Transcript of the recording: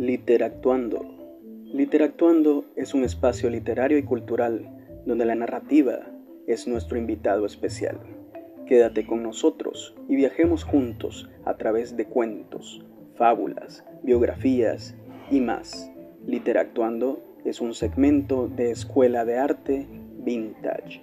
Literactuando. Literactuando es un espacio literario y cultural donde la narrativa es nuestro invitado especial. Quédate con nosotros y viajemos juntos a través de cuentos, fábulas, biografías y más. Literactuando es un segmento de Escuela de Arte Vintage.